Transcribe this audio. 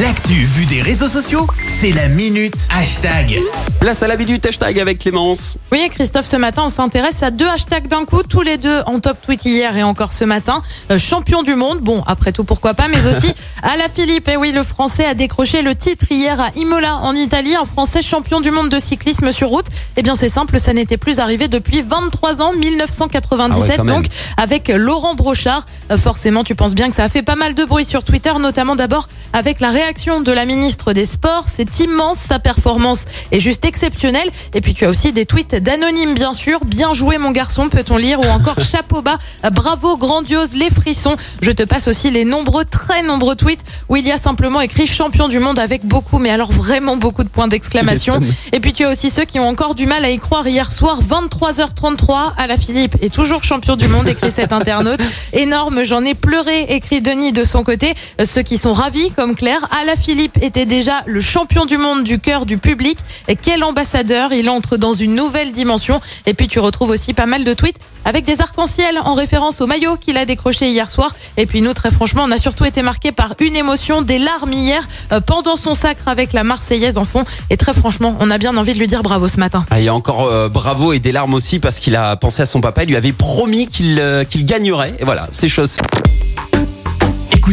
L'actu vue des réseaux sociaux, c'est la minute hashtag. Place à l'habitude hashtag avec Clémence. Oui, Christophe, ce matin, on s'intéresse à deux hashtags d'un coup, tous les deux en top tweet hier et encore ce matin. Euh, champion du monde, bon, après tout, pourquoi pas, mais aussi à la Philippe. Et oui, le Français a décroché le titre hier à Imola, en Italie, un Français champion du monde de cyclisme sur route. Eh bien, c'est simple, ça n'était plus arrivé depuis 23 ans, 1997, Ah ouais, donc, avec Laurent Brochard. Euh, Forcément, tu penses bien que ça a fait pas mal de bruit sur Twitter, notamment d'abord avec la réaction de la ministre des Sports. C'est immense, sa performance est juste exceptionnelle. Et puis tu as aussi des tweets d'anonymes, bien sûr. Bien joué, mon garçon, peut-on lire, ou encore chapeau bas, bravo, grandiose, les frissons. Je te passe aussi les nombreux, très nombreux tweets où il y a simplement écrit champion du monde avec beaucoup, mais alors vraiment beaucoup de points d'exclamation. Et puis tu as aussi ceux qui ont encore du mal à y croire hier soir, 23h33 à la Philippe et toujours champion du monde, écrit cet internaute. Énorme, j'en ai pleuré, écrit Denis de son côté. Euh, Ceux qui sont ravis, comme Claire, à la Philippe était déjà le champion du monde du cœur du public. Et quel ambassadeur, il entre dans une nouvelle dimension. Et puis tu retrouves aussi pas mal de tweets avec des arcs-en-ciel en référence au maillot qu'il a décroché hier soir. Et puis nous, très franchement, on a surtout été marqué par une émotion, des larmes hier euh, pendant son sacre avec la Marseillaise en fond. Et très franchement, on a bien envie de lui dire bravo ce matin. Ah, il y a encore euh, bravo et des larmes aussi parce qu'il a pensé à son papa. Il lui avait promis qu'il euh, gagnerait. Et voilà, c'est chose.